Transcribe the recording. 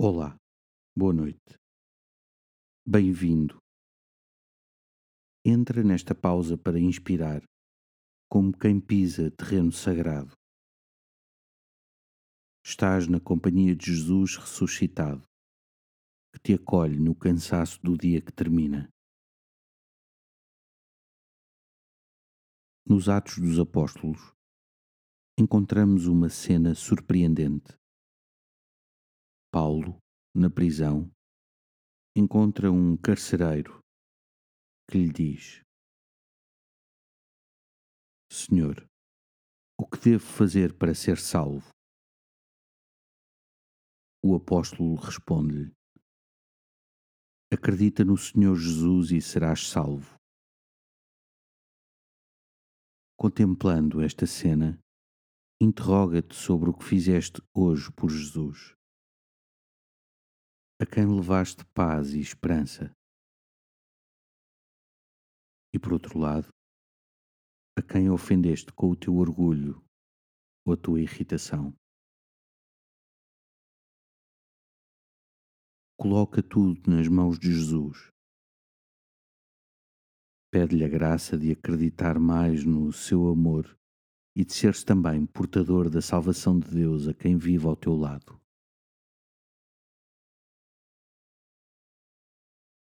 Olá, boa noite. Bem-vindo. Entra nesta pausa para inspirar, como quem pisa terreno sagrado. Estás na companhia de Jesus ressuscitado, que te acolhe no cansaço do dia que termina. Nos Atos dos Apóstolos, encontramos uma cena surpreendente. Paulo, na prisão, encontra um carcereiro que lhe diz: Senhor, o que devo fazer para ser salvo? O apóstolo responde-lhe: Acredita no Senhor Jesus e serás salvo. Contemplando esta cena, interroga-te sobre o que fizeste hoje por Jesus a quem levaste paz e esperança. E por outro lado, a quem ofendeste com o teu orgulho ou a tua irritação. Coloca tudo nas mãos de Jesus. Pede-lhe a graça de acreditar mais no seu amor e de seres também portador da salvação de Deus a quem vive ao teu lado.